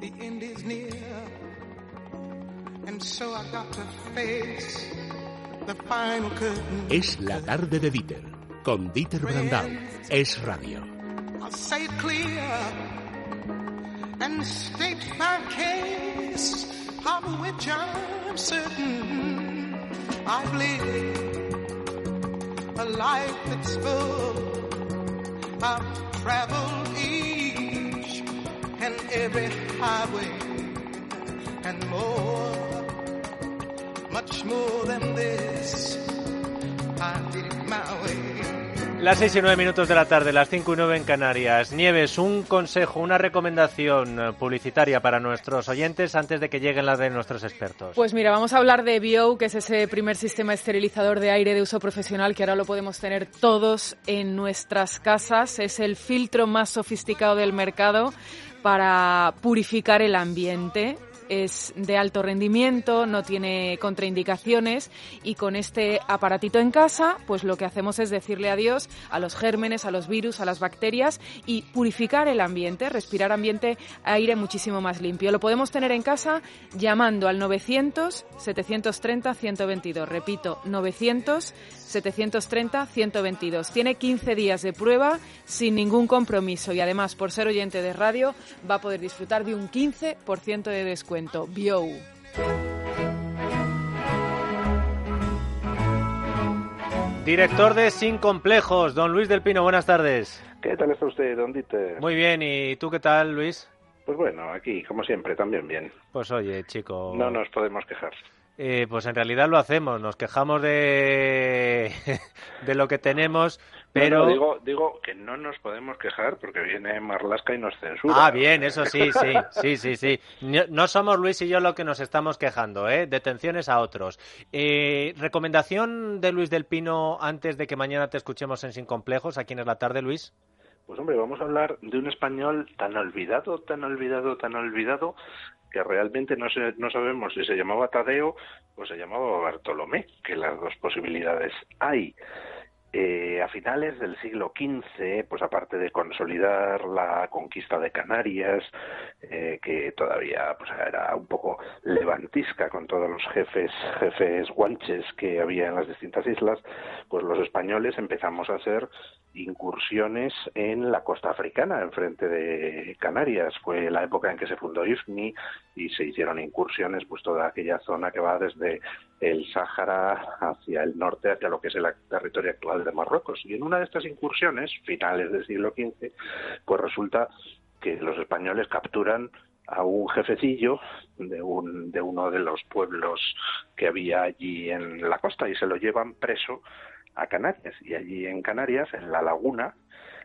the end is near. And so I got to face the final curtain. Es la tarde de Dieter, con Dieter Brandau. Es radio. I'll say it clear and state my case, of which I'm certain I've lived a life that's full. I've traveled each and every highway and more, much more than this. I did it my way. Las 6 y 9 minutos de la tarde, las 5 y 9 en Canarias. Nieves, un consejo, una recomendación publicitaria para nuestros oyentes antes de que lleguen las de nuestros expertos. Pues mira, vamos a hablar de Bio, que es ese primer sistema esterilizador de aire de uso profesional que ahora lo podemos tener todos en nuestras casas. Es el filtro más sofisticado del mercado para purificar el ambiente es de alto rendimiento, no tiene contraindicaciones y con este aparatito en casa, pues lo que hacemos es decirle adiós a los gérmenes, a los virus, a las bacterias y purificar el ambiente, respirar ambiente, aire muchísimo más limpio. Lo podemos tener en casa llamando al 900 730 122. Repito, 900 730 122. Tiene 15 días de prueba sin ningún compromiso y además por ser oyente de radio va a poder disfrutar de un 15% de descuento. Bio. Director de Sin Complejos, don Luis del Pino, buenas tardes. ¿Qué tal está usted, don Dieter? Muy bien, ¿y tú qué tal, Luis? Pues bueno, aquí, como siempre, también bien. Pues oye, chico. No nos podemos quejar. Eh, pues en realidad lo hacemos, nos quejamos de, de lo que tenemos, pero... No, no, digo, digo que no nos podemos quejar porque viene Marlasca y nos censura. Ah, bien, eso sí, sí, sí, sí, sí. No, no somos Luis y yo lo que nos estamos quejando, ¿eh? Detenciones a otros. Eh, ¿Recomendación de Luis del Pino antes de que mañana te escuchemos en Sin Complejos, aquí en la tarde, Luis? Pues hombre, vamos a hablar de un español tan olvidado, tan olvidado, tan olvidado, que realmente no, se, no sabemos si se llamaba Tadeo o se llamaba Bartolomé, que las dos posibilidades hay. Eh, a finales del siglo XV, pues aparte de consolidar la conquista de Canarias, eh, que todavía pues, era un poco levantisca con todos los jefes, jefes guanches que había en las distintas islas, pues los españoles empezamos a hacer incursiones en la costa africana, enfrente de Canarias. Fue la época en que se fundó IFNI y se hicieron incursiones, pues toda aquella zona que va desde el Sáhara hacia el norte, hacia lo que es el territorio actual de Marruecos. Y en una de estas incursiones, finales del siglo XV, pues resulta que los españoles capturan a un jefecillo de, un, de uno de los pueblos que había allí en la costa y se lo llevan preso a Canarias. Y allí en Canarias, en la laguna,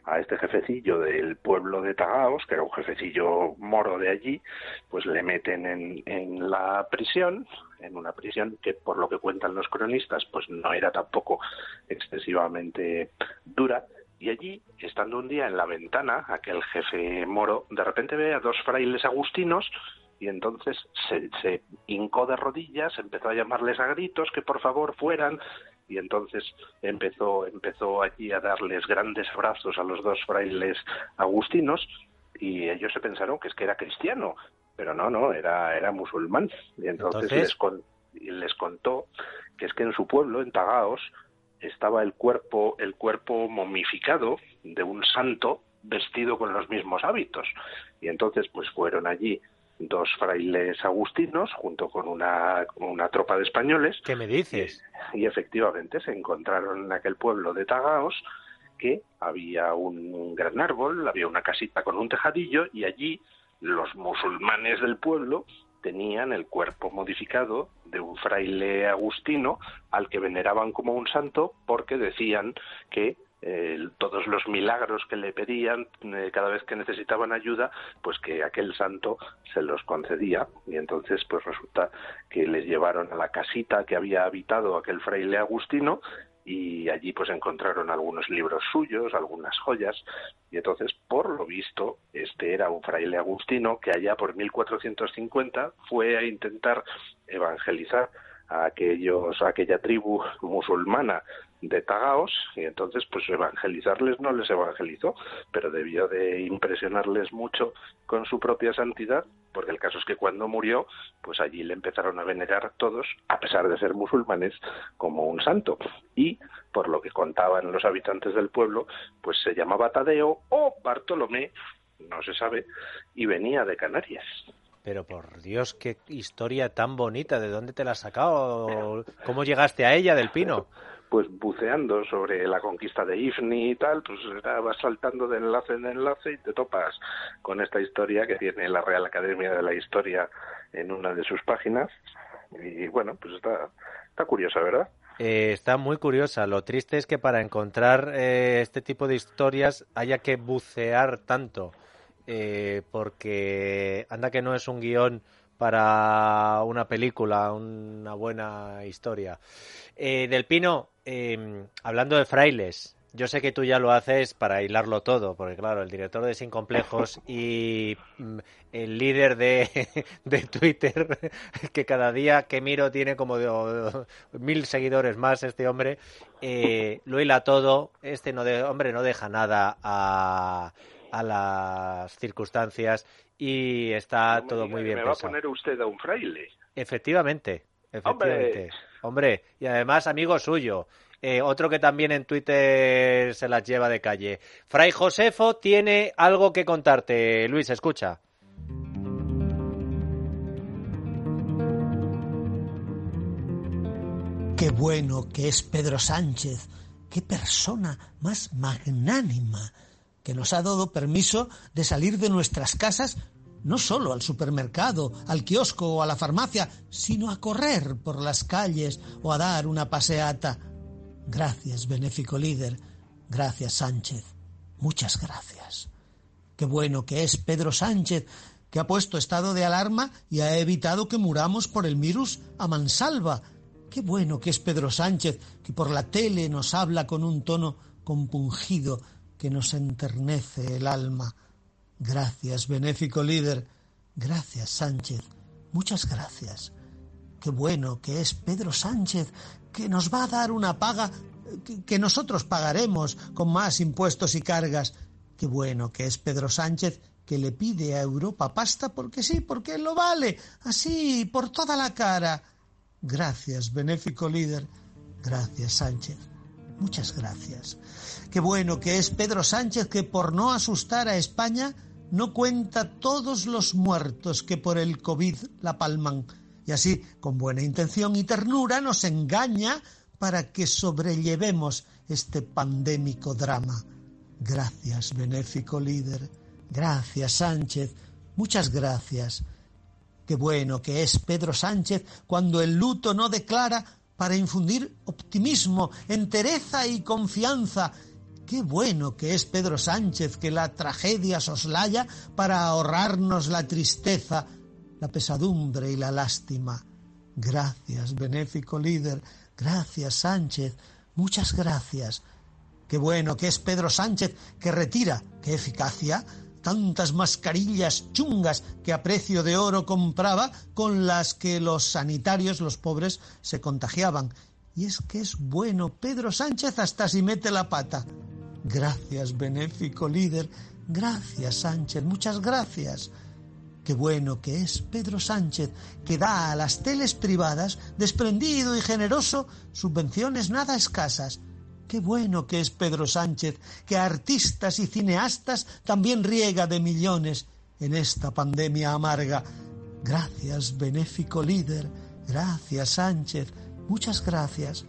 a este jefecillo del pueblo de Tagaos, que era un jefecillo moro de allí, pues le meten en, en la prisión, en una prisión que por lo que cuentan los cronistas, pues no era tampoco excesivamente dura, y allí, estando un día en la ventana, aquel jefe moro de repente ve a dos frailes agustinos y entonces se, se hincó de rodillas, empezó a llamarles a gritos que por favor fueran y entonces empezó empezó allí a darles grandes abrazos a los dos frailes agustinos y ellos se pensaron que es que era cristiano pero no no era era musulmán y entonces, Entonces- Les, con- y les contó que es que en su pueblo en Tagaos estaba el cuerpo el cuerpo momificado de un santo vestido con los mismos hábitos y entonces pues fueron allí dos frailes agustinos junto con una, con una tropa de españoles ¿Qué me dices? y efectivamente se encontraron en aquel pueblo de Tagaos que había un gran árbol, había una casita con un tejadillo y allí los musulmanes del pueblo tenían el cuerpo modificado de un fraile agustino al que veneraban como un santo porque decían que eh, todos los milagros que le pedían eh, cada vez que necesitaban ayuda, pues que aquel santo se los concedía. Y entonces, pues resulta que les llevaron a la casita que había habitado aquel fraile agustino y allí pues encontraron algunos libros suyos, algunas joyas, y entonces, por lo visto, este era un fraile agustino que allá por 1450 fue a intentar evangelizar a aquellos, a aquella tribu musulmana de Tagaos y entonces pues evangelizarles no les evangelizó, pero debió de impresionarles mucho con su propia santidad porque el caso es que cuando murió, pues allí le empezaron a venerar todos, a pesar de ser musulmanes, como un santo. Y, por lo que contaban los habitantes del pueblo, pues se llamaba Tadeo o Bartolomé, no se sabe, y venía de Canarias. Pero por Dios, qué historia tan bonita. ¿De dónde te la has sacado? ¿Cómo llegaste a ella, del Pino? Pues buceando sobre la conquista de Ifni y tal, pues vas saltando de enlace en enlace y te topas con esta historia que tiene la Real Academia de la Historia en una de sus páginas. Y bueno, pues está, está curiosa, ¿verdad? Eh, está muy curiosa. Lo triste es que para encontrar eh, este tipo de historias haya que bucear tanto eh, porque anda que no es un guion para una película, una buena historia. Eh, Del Pino, em, hablando de frailes, yo sé que tú ya lo haces para hilarlo todo, porque claro, el director de Sin Complejos y mm, el líder de, de, Twitter, que cada día que miro tiene como mil seguidores más este hombre, eh, lo hila todo, este no de, hombre no deja nada a a las circunstancias y está todo muy bien me va a poner usted a un fraile. Efectivamente, efectivamente. Hombre, y además amigo suyo. Eh, otro que también en Twitter se las lleva de calle. Fray Josefo tiene algo que contarte. Luis, escucha. Qué bueno que es Pedro Sánchez. Qué persona más magnánima que nos ha dado permiso de salir de nuestras casas no solo al supermercado, al kiosco o a la farmacia, sino a correr por las calles o a dar una paseata. Gracias, benéfico líder. Gracias, Sánchez. Muchas gracias. Qué bueno que es Pedro Sánchez, que ha puesto estado de alarma y ha evitado que muramos por el virus a mansalva. Qué bueno que es Pedro Sánchez, que por la tele nos habla con un tono compungido que nos enternece el alma. Gracias, benéfico líder. Gracias, Sánchez. Muchas gracias. Qué bueno que es Pedro Sánchez, que nos va a dar una paga que, nosotros pagaremos con más impuestos y cargas. Qué bueno que es Pedro Sánchez que le pide a Europa pasta porque sí, porque lo vale, así, por toda la cara. Gracias, benéfico líder. Gracias, Sánchez. Muchas gracias. Qué bueno que es Pedro Sánchez que por no asustar a España no cuenta todos los muertos que por el COVID la palman y así, con buena intención y ternura, nos engaña para que sobrellevemos este pandémico drama. Gracias, benéfico líder. Gracias, Sánchez. Muchas gracias. Qué bueno que es Pedro Sánchez cuando el luto no declara para infundir optimismo, entereza y confianza. Qué bueno que es Pedro Sánchez que la tragedia soslaya para ahorrarnos la tristeza, la pesadumbre y la lástima. Gracias, benéfico líder. Gracias, Sánchez. Muchas gracias. Qué bueno que es Pedro Sánchez que retira. Qué eficacia tantas mascarillas chungas que a precio de oro compraba con las que los sanitarios, los pobres, se contagiaban. Y es que es bueno Pedro Sánchez hasta si mete la pata. Gracias, benéfico líder. Gracias, Sánchez. Muchas gracias. Qué bueno que es Pedro Sánchez, que da a las teles privadas, desprendido y generoso, subvenciones nada escasas Qué bueno que es Pedro Sánchez, que artistas y cineastas también riega de millones en esta pandemia amarga. Gracias, benéfico líder. Gracias, Sánchez. Muchas gracias.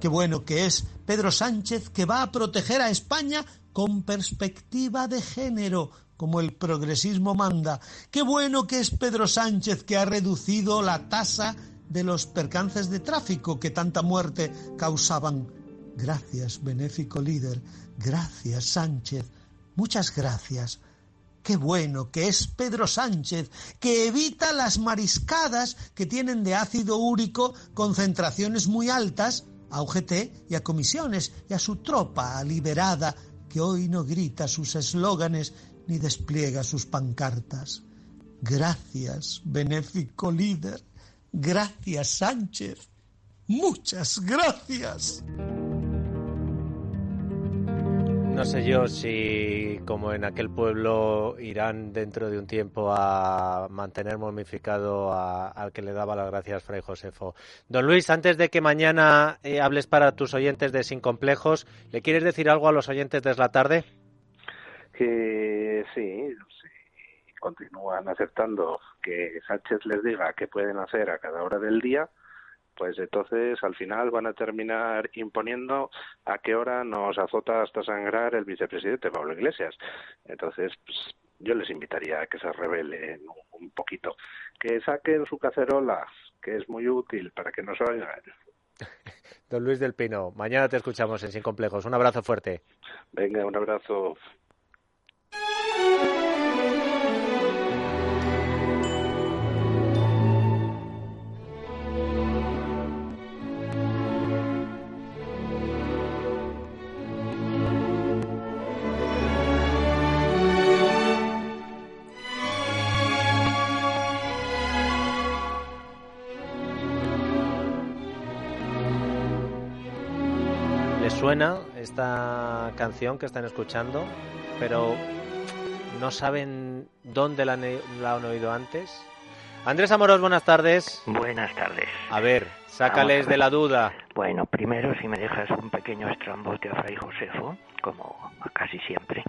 Qué bueno que es Pedro Sánchez que va a proteger a España con perspectiva de género, como el progresismo manda. Qué bueno que es Pedro Sánchez que ha reducido la tasa de los percances de tráfico que tanta muerte causaban. Gracias, benéfico líder. Gracias, Sánchez. Muchas gracias. Qué bueno que es Pedro Sánchez, que evita las mariscadas que tienen de ácido úrico concentraciones muy altas a UGT y a comisiones y a su tropa liberada que hoy no grita sus eslóganes ni despliega sus pancartas. Gracias, benéfico líder. Gracias, Sánchez. Muchas gracias. No sé yo si como en aquel pueblo irán dentro de un tiempo a mantener momificado al que le daba las gracias Fray Josefo. Don Luis, antes de que mañana eh, hables para tus oyentes de Sin Complejos, ¿le quieres decir algo a los oyentes de la tarde? Que sí, sí, continúan aceptando que Sánchez les diga qué pueden hacer a cada hora del día, pues entonces al final van a terminar imponiendo a qué hora nos azota hasta sangrar el vicepresidente Pablo Iglesias. Entonces, pues, yo les invitaría a que se rebelen un poquito, que saquen su cacerola, que es muy útil para que nos oigan. Don Luis del Pino, mañana te escuchamos en Sin Complejos. Un abrazo fuerte. Venga, un abrazo. Suena esta canción que están escuchando, pero no saben dónde la han, oído antes. Andrés Amoros, buenas tardes. Buenas tardes. A ver, sácales de la duda. Bueno, primero si me dejas un pequeño estrambote a Fray Josefo, como casi siempre.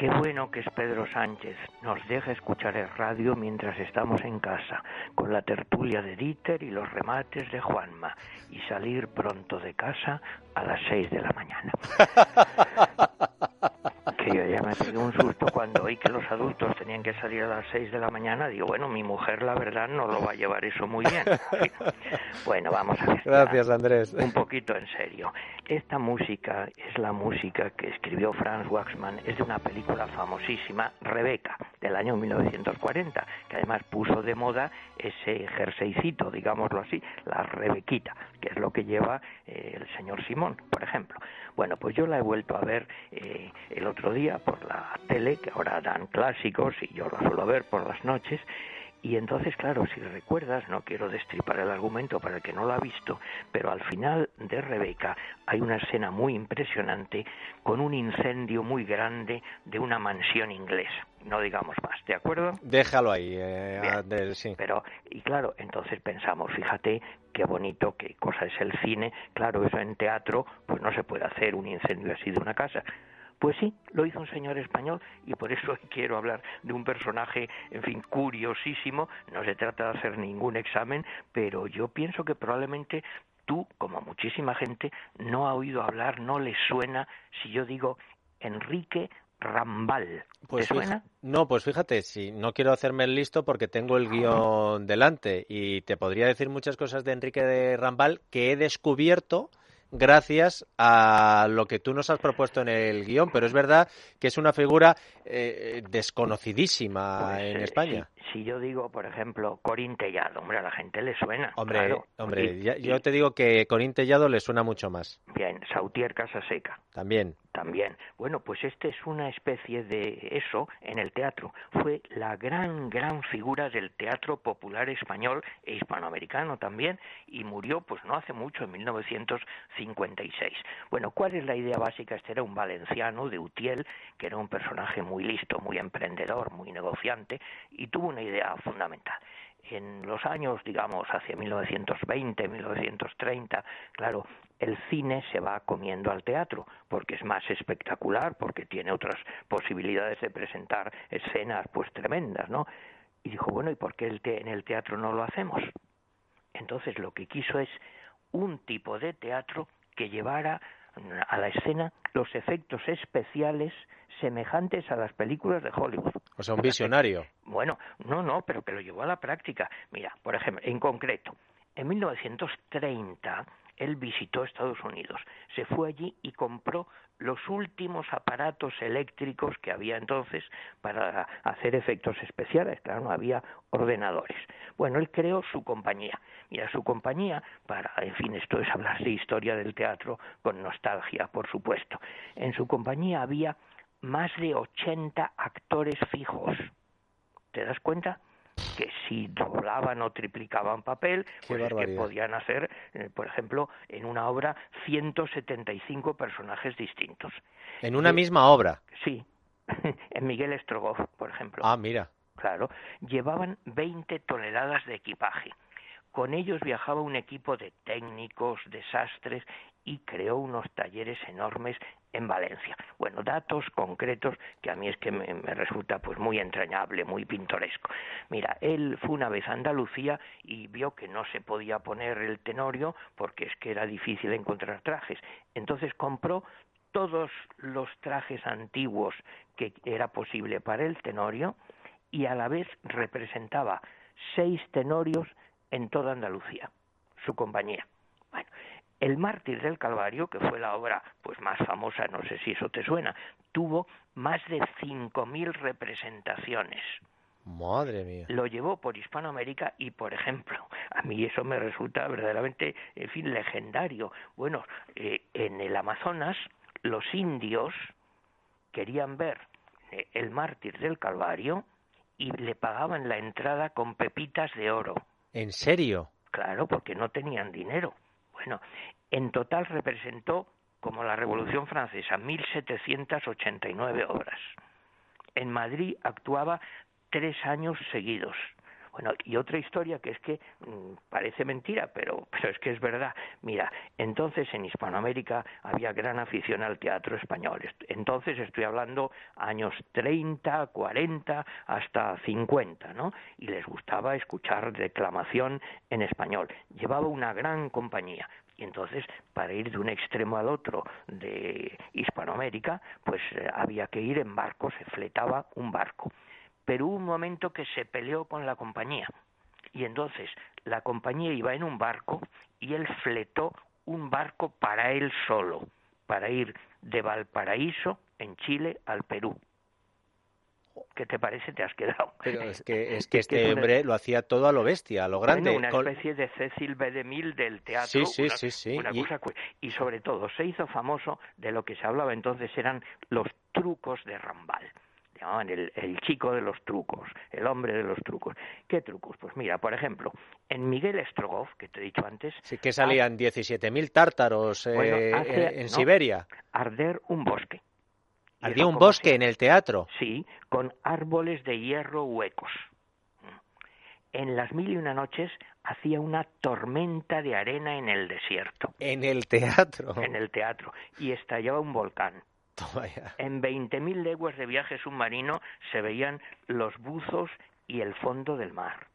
Qué bueno que es Pedro Sánchez. Nos deja escuchar el radio mientras estamos en casa, con la tertulia de Dieter y los remates de Juanma, y salir pronto de casa a las seis de la mañana. que yo ya me pegué un susto cuando oí que los adultos tenían que salir a las seis de la mañana. Digo, bueno, mi mujer la verdad no lo va a llevar eso muy bien. Bueno, vamos a ver. Gracias, Andrés. Un poquito en serio. Esta música es la música que escribió Franz Waxman. Es de una película famosísima, Rebeca, del año 1940, que además puso de moda ese jerseycito, digámoslo así, la Rebequita, que es lo que lleva eh, el señor Simón, por ejemplo. Bueno, pues yo la he vuelto a ver eh, el otro día por la tele, que ahora dan clásicos y yo la suelo ver por las noches, y entonces, claro, si recuerdas, no quiero destripar el argumento para el que no lo ha visto, pero al final de Rebeca hay una escena muy impresionante con un incendio muy grande de una mansión inglesa. No digamos más, ¿de acuerdo? Déjalo ahí, eh, sí. Pero, y claro, entonces pensamos, fíjate qué bonito, qué cosa es el cine. Claro, eso en teatro, pues no se puede hacer un incendio así de una casa pues sí, lo hizo un señor español y por eso quiero hablar de un personaje, en fin, curiosísimo. No se trata de hacer ningún examen, pero yo pienso que probablemente tú, como muchísima gente, no ha oído hablar, no le suena si yo digo Enrique Rambal. Pues ¿Te suena? no, pues fíjate, si no quiero hacerme el listo porque tengo el guion delante y te podría decir muchas cosas de Enrique de Rambal que he descubierto gracias a lo que tú nos has propuesto en el guion, pero es verdad que es una figura eh, desconocidísima pues, en eh, España. Si, yo digo, por ejemplo, Corín Tellado, hombre, a la gente le suena. Hombre, hombre yo te digo que Corín Tellado le suena mucho más. Bien, Sautier Casaseca. También. También. Bueno, pues este es una especie de eso en el teatro. Fue la gran, gran figura del teatro popular español e hispanoamericano también y murió pues no hace mucho, en 1956. Bueno, ¿cuál es la idea básica? Este era un valenciano de Utiel, que era un personaje muy listo, muy emprendedor, muy negociante y tuvo una idea fundamental en los años, digamos, hacia 1920, 1930, claro, el cine se va comiendo al teatro, porque es más espectacular, porque tiene otras posibilidades de presentar escenas pues tremendas, ¿no? Y dijo, bueno, ¿y por qué en el teatro no lo hacemos? Entonces lo que quiso es un tipo de teatro que llevara a la escena los efectos especiales semejantes a las películas de Hollywood. O sea, un visionario. Bueno, no, no, pero que lo llevó a la práctica. Mira, por ejemplo, en concreto, en 1930 él visitó Estados Unidos, se fue allí y compró los últimos aparatos eléctricos que había entonces para hacer efectos especiales, claro, no había ordenadores. Bueno, él creó su compañía. Mira, su compañía, para, en fin, esto es hablar de historia del teatro con nostalgia, por supuesto. En su compañía había más de 80 actores fijos. ¿Te das cuenta? Que si doblaban o triplicaban papel, pues es que podían hacer, eh, por ejemplo, en una obra 175 personajes distintos. ¿En una misma obra? Sí, en Miguel Estrogoff, por ejemplo. Ah, mira. Claro, llevaban 20 toneladas de equipaje. Con ellos viajaba un equipo de técnicos, desastres y creó unos talleres enormes en Valencia. Bueno, datos concretos que a mí es que me, resulta pues muy entrañable, muy pintoresco. Mira, él fue una vez a Andalucía y vio que no se podía poner el tenorio porque es que era difícil encontrar trajes. Entonces compró todos los trajes antiguos que era posible para el tenorio y a la vez representaba seis tenorios en toda Andalucía, su compañía. El mártir del Calvario, que fue la obra pues más famosa, no sé si eso te suena, tuvo más de 5.000 representaciones. Madre mía. Lo llevó por Hispanoamérica y, por ejemplo, a mí eso me resulta verdaderamente, en fin, legendario. Bueno, eh, en el Amazonas los indios querían ver eh, el mártir del Calvario y le pagaban la entrada con pepitas de oro. ¿En serio? Claro, porque no tenían dinero. Bueno, en total representó, como la Revolución Francesa, 1.789 obras. En Madrid actuaba tres años seguidos. Bueno, y otra historia que es que mm, parece mentira, pero, pero es que es verdad. Mira, entonces en Hispanoamérica había gran afición al teatro español. Entonces estoy hablando años 30, 40, hasta 50, ¿no? Y les gustaba escuchar declamación en español. Llevaba una gran compañía. Y entonces, para ir de un extremo al otro de Hispanoamérica, pues eh, había que ir en barco, se fletaba un barco pero hubo un momento que se peleó con la compañía y entonces la compañía iba en un barco y él fletó un barco para él solo, para ir de Valparaíso, en Chile, al Perú. ¿Qué te parece? Te has quedado. Pero es que, es que este hombre lo hacía todo a lo bestia, a lo grande. una especie de Cecil B. DeMille del teatro. Sí, sí, sí. sí. y... y sobre todo se hizo famoso de lo que se hablaba entonces eran los trucos de Rambal llamaban el, chico de los trucos, el hombre de los trucos. ¿Qué trucos? Pues mira, por ejemplo, en Miguel Strogoff, que te he dicho antes... Sí, que salían 17.000 tártaros eh, en Siberia. Arder un bosque. Ardía un bosque en el teatro. Sí, con árboles de hierro huecos. En las mil y una noches hacía una tormenta de arena en el desierto. En el teatro. En el teatro. Y estallaba un volcán. En 20.000 leguas de viaje submarino se veían los buzos y el fondo del mar.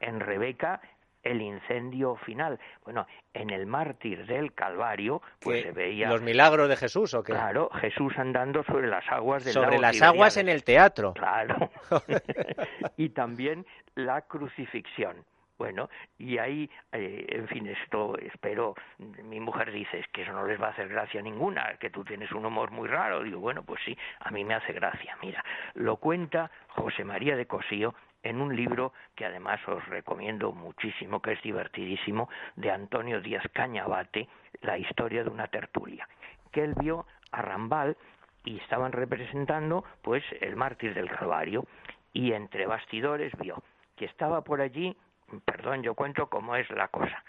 En Rebeca el incendio final. Bueno, en el mártir del Calvario, pues se veía... ¿Los milagros de Jesús o qué? Claro, Jesús andando sobre las aguas del Sobre las aguas en el teatro. Claro. y también la crucifixión. Bueno, y ahí, eh, en fin, esto espero, mi mujer dice, que eso no les va a hacer gracia ninguna, que tú tienes un humor muy raro. Digo, bueno, pues sí, a mí me hace gracia. Mira, lo cuenta José María de Cosío en un libro que además os recomiendo muchísimo, que es divertidísimo, de Antonio Díaz Cañabate, La historia de una tertulia, que él vio a Rambal y estaban representando pues el mártir del Calvario y entre bastidores vio que estaba por allí perdón, yo cuento cómo es la cosa.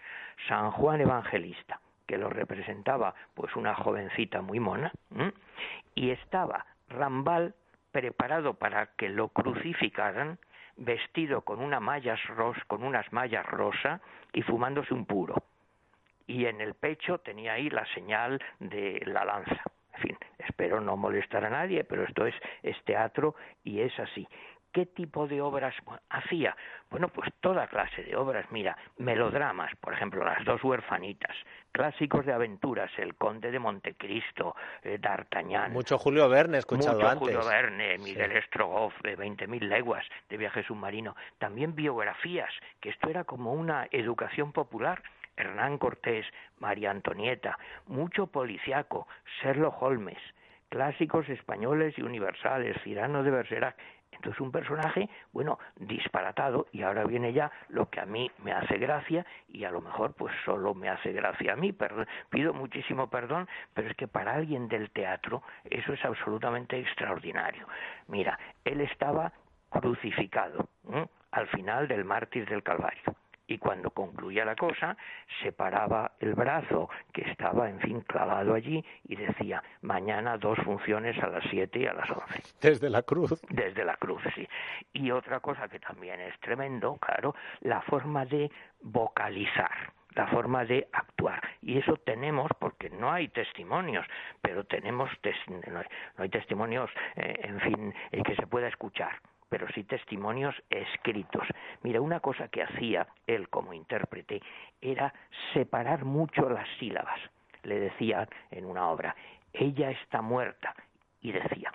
San Juan Evangelista, que lo representaba pues una jovencita muy mona, y estaba Rambal preparado para que lo crucificaran, vestido con una ros, con unas mallas rosa y fumándose un puro. Y en el pecho tenía ahí la señal de la lanza. En fin, espero no molestar a nadie, pero esto es, es teatro y es así. ¿Qué tipo de obras hacía? Bueno, pues toda clase de obras. Mira, melodramas, por ejemplo, Las dos huerfanitas, clásicos de aventuras, El conde de Montecristo, eh, D'Artagnan. Mucho Julio Verne, escuchado Mucho antes. Julio Verne, Miguel Estrogoff, de 20.000 leguas de viaje submarino. También biografías, que esto era como una educación popular. Hernán Cortés, María Antonieta, mucho policiaco, Sherlock Holmes, clásicos españoles y universales, Cirano de Bergerac, entonces un personaje, bueno, disparatado y ahora viene ya lo que a mí me hace gracia y a lo mejor pues solo me hace gracia a mí, pido muchísimo perdón, pero es que para alguien del teatro eso es absolutamente extraordinario. Mira, él estaba crucificado al final del mártir del Calvario. Y cuando concluía la cosa separaba el brazo que estaba, en fin, clavado allí y decía, mañana dos funciones a las siete y a las once. Desde la cruz. Desde la cruz, sí. Y otra cosa que también es tremendo, claro, la forma de vocalizar la forma de actuar. Y eso tenemos, porque no hay testimonios, pero tenemos, no, hay, testimonios, eh, en fin, el que se pueda escuchar pero sí testimonios escritos. Mira, una cosa que hacía él como intérprete era separar mucho las sílabas. Le decía en una obra, ella está muerta, y decía,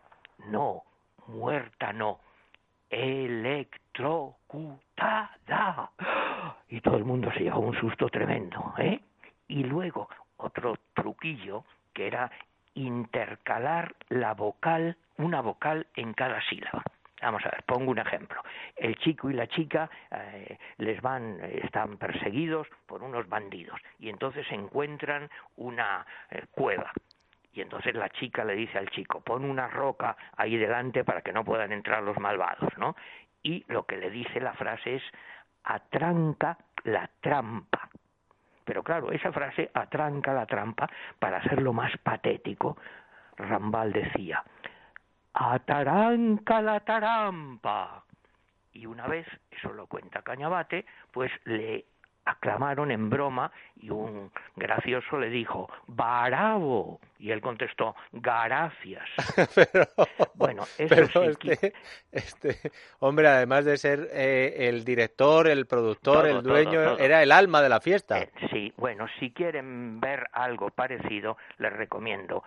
no, muerta no, electrocutada. Y todo el mundo se llevó un susto tremendo, ¿eh? Y luego otro truquillo que era intercalar la vocal, una vocal en cada sílaba. Vamos a ver, pongo un ejemplo. El chico y la chica eh, les van, están perseguidos por unos bandidos y entonces encuentran una eh, cueva. Y entonces la chica le dice al chico, pon una roca ahí delante para que no puedan entrar los malvados, ¿no? Y lo que le dice la frase es, atranca la trampa. Pero claro, esa frase, atranca la trampa, para hacerlo más patético, Rambal decía, ataranca la tarampa. Y una vez, eso lo cuenta Cañabate, pues le aclamaron en broma y un gracioso le dijo ¡Barabo! y él contestó ¡Gracias! pero, bueno, eso este, este, hombre, además de ser eh, el director, el productor, el dueño, era el alma de la fiesta. Eh, sí, bueno, si quieren ver algo parecido, les recomiendo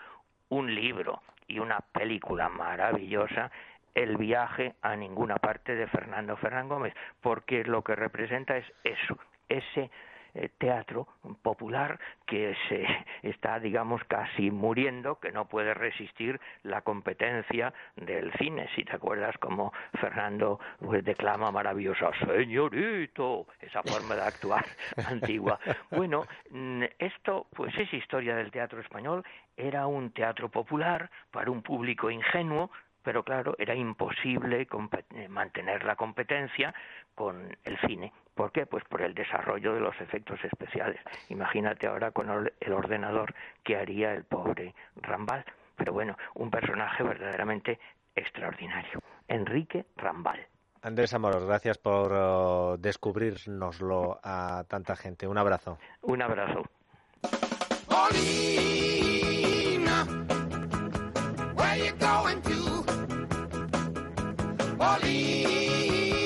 un libro y una película maravillosa el viaje a ninguna parte de Fernando Fernán Gómez, porque lo que representa es eso, ese eh, teatro popular que se está, digamos, casi muriendo, que no puede resistir la competencia del cine. Si te acuerdas como Fernando pues, declama maravillosa, señorito, esa forma de actuar antigua. Bueno, mm, esto pues es historia del teatro español, era un teatro popular para un público ingenuo, pero claro, era imposible eh, mantener la competencia con el cine. ¿Por qué? Pues por el desarrollo de los efectos especiales. Imagínate ahora con el ordenador que haría el pobre Rambal. Pero bueno, un personaje verdaderamente extraordinario. Enrique Rambal. Andrés Amoros, gracias por uh, descubrirnoslo a tanta gente. Un abrazo. Un abrazo.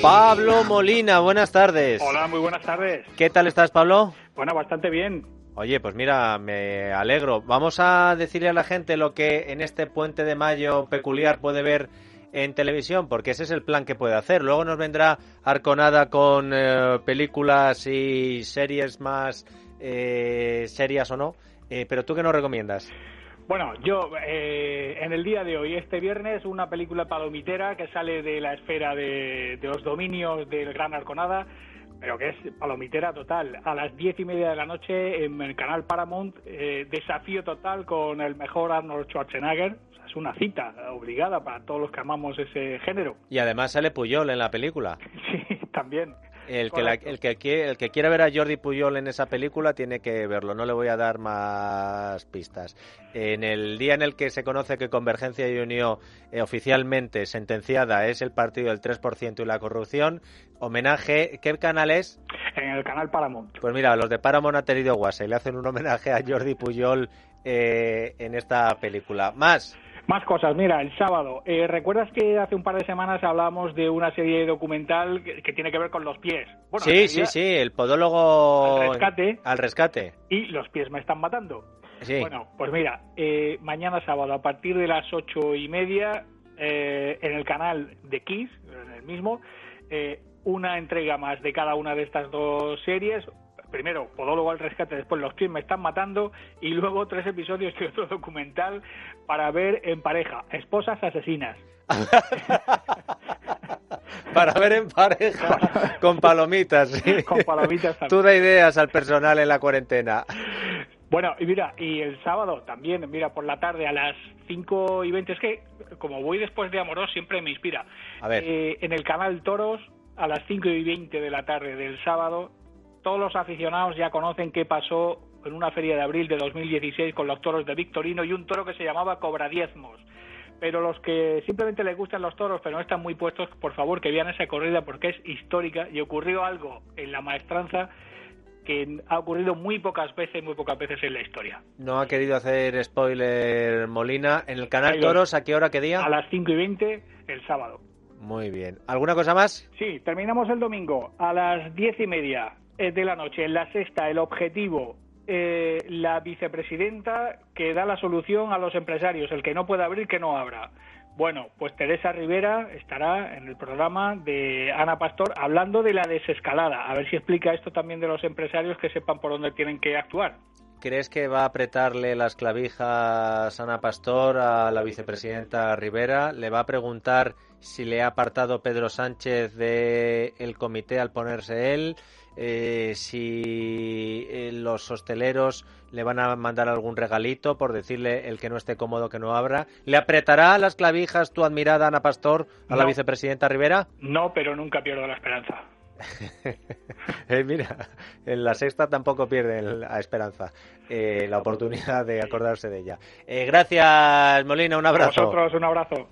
Pablo Molina, buenas tardes. Hola, muy buenas tardes. ¿Qué tal estás, Pablo? Bueno, bastante bien. Oye, pues mira, me alegro. Vamos a decirle a la gente lo que en este puente de mayo peculiar puede ver en televisión, porque ese es el plan que puede hacer. Luego nos vendrá Arconada con eh, películas y series más eh, serias o no. Eh, pero tú qué nos recomiendas? Bueno, yo eh, en el día de hoy, este viernes, una película palomitera que sale de la esfera de, los dominios del Gran Arconada, pero que es palomitera total. A las diez y media de la noche en el canal Paramount, eh, desafío total con el mejor Arnold Schwarzenegger. es una cita obligada para todos los que amamos ese género. Y además sale Puyol en la película. Sí, también. El que, el, que, el que quiera ver a Jordi Puyol en esa película tiene que verlo, no le voy a dar más pistas. En el día en el que se conoce que Convergencia y Unión eh, oficialmente sentenciada es el partido del 3% y la corrupción, homenaje, ¿qué canal es? En el canal Paramount. Pues mira, los de Paramount han tenido guasa y le hacen un homenaje a Jordi Puyol eh, en esta película. Más. Más cosas, mira, el sábado. Eh, ¿Recuerdas que hace un par de semanas hablábamos de una serie documental que, tiene que ver con los pies? sí, sí, sí, el podólogo... Al rescate. Al rescate. Y los pies me están matando. Sí. Bueno, pues mira, eh, mañana sábado a partir de las ocho y media eh, en el canal de Kiss, en el mismo, una entrega más de cada una de estas dos series, primero Podólogo al rescate, después Los pies me están matando y luego tres episodios de otro documental para ver en pareja, esposas asesinas. para ver en pareja con palomitas. ¿sí? Con palomitas también. Tú da ideas al personal en la cuarentena. Bueno, y mira, y el sábado también, mira, por la tarde a las 5 y 20, es que como voy después de Amoros siempre me inspira. A ver. Eh, en el canal Toros, a las 5 y 20 de la tarde del sábado, todos los aficionados ya conocen qué pasó en una feria de abril de 2016 con los toros de Victorino y un toro que se llamaba Cobra Diezmos. Pero los que simplemente les gustan los toros pero no están muy puestos, por favor que vean esa corrida porque es histórica y ocurrió algo en la maestranza que ha ocurrido muy pocas veces, muy pocas veces en la historia. No ha querido hacer spoiler Molina. ¿En el canal Toros a qué hora, qué día? A las 5 y 20 el sábado. Muy bien. ¿Alguna cosa más? Sí, terminamos el domingo a las diez y media de la noche. En la sexta, el objetivo, eh, la vicepresidenta que da la solución a los empresarios. El que no pueda abrir, que no abra. Bueno, pues Teresa Rivera estará en el programa de Ana Pastor hablando de la desescalada. A ver si explica esto también de los empresarios que sepan por dónde tienen que actuar. ¿Crees que va a apretarle las clavijas Ana Pastor a la vicepresidenta Rivera? ¿Le va a preguntar si le ha apartado Pedro Sánchez del comité al ponerse él? Eh, si eh, los hosteleros le van a mandar algún regalito por decirle el que no esté cómodo que no abra. ¿Le apretará las clavijas tu admirada Ana Pastor a la vicepresidenta Rivera? No, pero nunca pierdo la esperanza. Eh, mira, en la sexta tampoco pierde la esperanza, la oportunidad de acordarse de ella. gracias, Molina, un abrazo. A vosotros, un abrazo.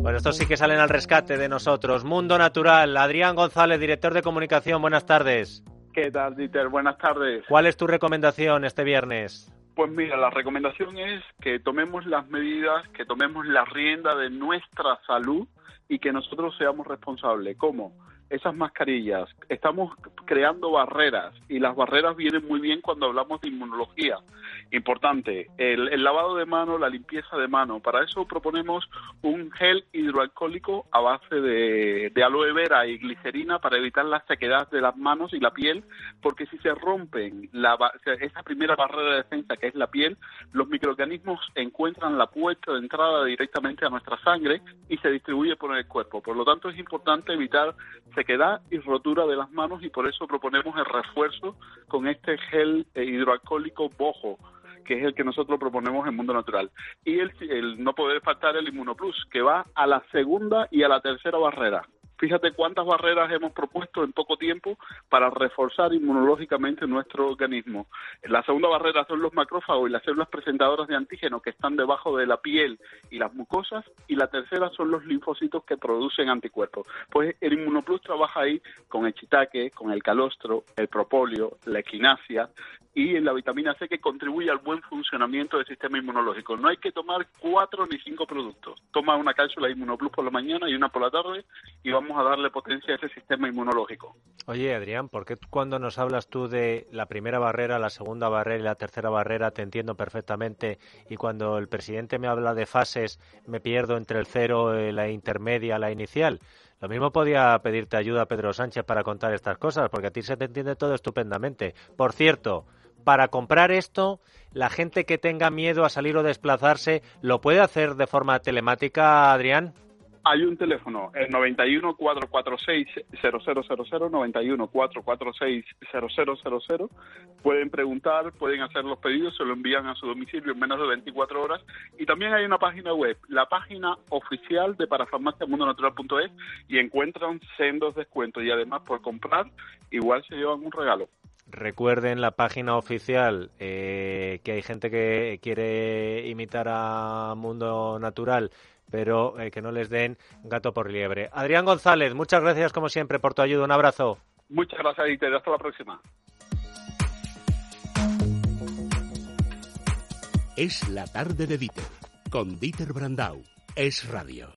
Bueno, estos sí que salen al rescate de nosotros. Mundo Natural, Adrián González, director de comunicación, buenas tardes. ¿Qué tal, Dieter? Buenas tardes. ¿Cuál es tu recomendación este viernes? Pues mira, la recomendación es que tomemos las medidas, que tomemos la rienda de nuestra salud y que nosotros seamos responsables. ¿Cómo? Esas mascarillas. Estamos creando barreras y las barreras vienen muy bien cuando hablamos de inmunología. Importante, el, lavado de mano, la limpieza de mano. Para eso proponemos un gel hidroalcohólico a base de, aloe vera y glicerina para evitar la sequedad de las manos y la piel, porque si se rompen la, esa primera barrera de defensa que es la piel, los microorganismos encuentran la puerta de entrada directamente a nuestra sangre y se distribuye por el cuerpo. Por lo tanto, es importante evitar sequedad y rotura de las manos y por eso proponemos el refuerzo con este gel eh, hidroalcohólico bojo que es el que nosotros proponemos en Mundo Natural. Y el, el no poder faltar el Inmunoplus, que va a la segunda y a la tercera barrera. Fíjate cuántas barreras hemos propuesto en poco tiempo para reforzar inmunológicamente nuestro organismo. La segunda barrera son los macrófagos y las células presentadoras de antígeno que están debajo de la piel y las mucosas. Y la tercera son los linfocitos que producen anticuerpos. Pues el Inmunoplus trabaja ahí con el chitaque, con el calostro, el propóleo, la equinacia y en la vitamina C que contribuye al buen funcionamiento del sistema inmunológico. No hay que tomar cuatro ni cinco productos. Toma una cápsula de Inmunoplus por la mañana y una por la tarde y vamos a darle potencia a ese sistema inmunológico. Oye, Adrián, ¿por qué cuando nos hablas tú de la primera barrera, la segunda barrera y la tercera barrera te entiendo perfectamente y cuando el presidente me habla de fases me pierdo entre el cero, eh, la intermedia, la inicial? Lo mismo podía pedirte ayuda a Pedro Sánchez para contar estas cosas, porque a ti se te entiende todo estupendamente. Por cierto, para comprar esto, la gente que tenga miedo a salir o desplazarse, ¿lo puede hacer de forma telemática, Adrián? Hay un teléfono, el 91 446 0000, 91 446 0000. Pueden preguntar, pueden hacer los pedidos, se lo envían a su domicilio en menos de 24 horas. Y también hay una página web, la página oficial de parafarmaciamundonatural.es y encuentran sendos descuentos. Y además, por comprar, igual se llevan un regalo. Recuerden la página oficial eh, que hay gente que quiere imitar a Mundo Natural pero eh, que no les den gato por liebre. Adrián González, muchas gracias como siempre por tu ayuda. Un abrazo. Muchas gracias, Dieter. Hasta la próxima. Es la tarde de Dieter, con Dieter Brandau. Es radio.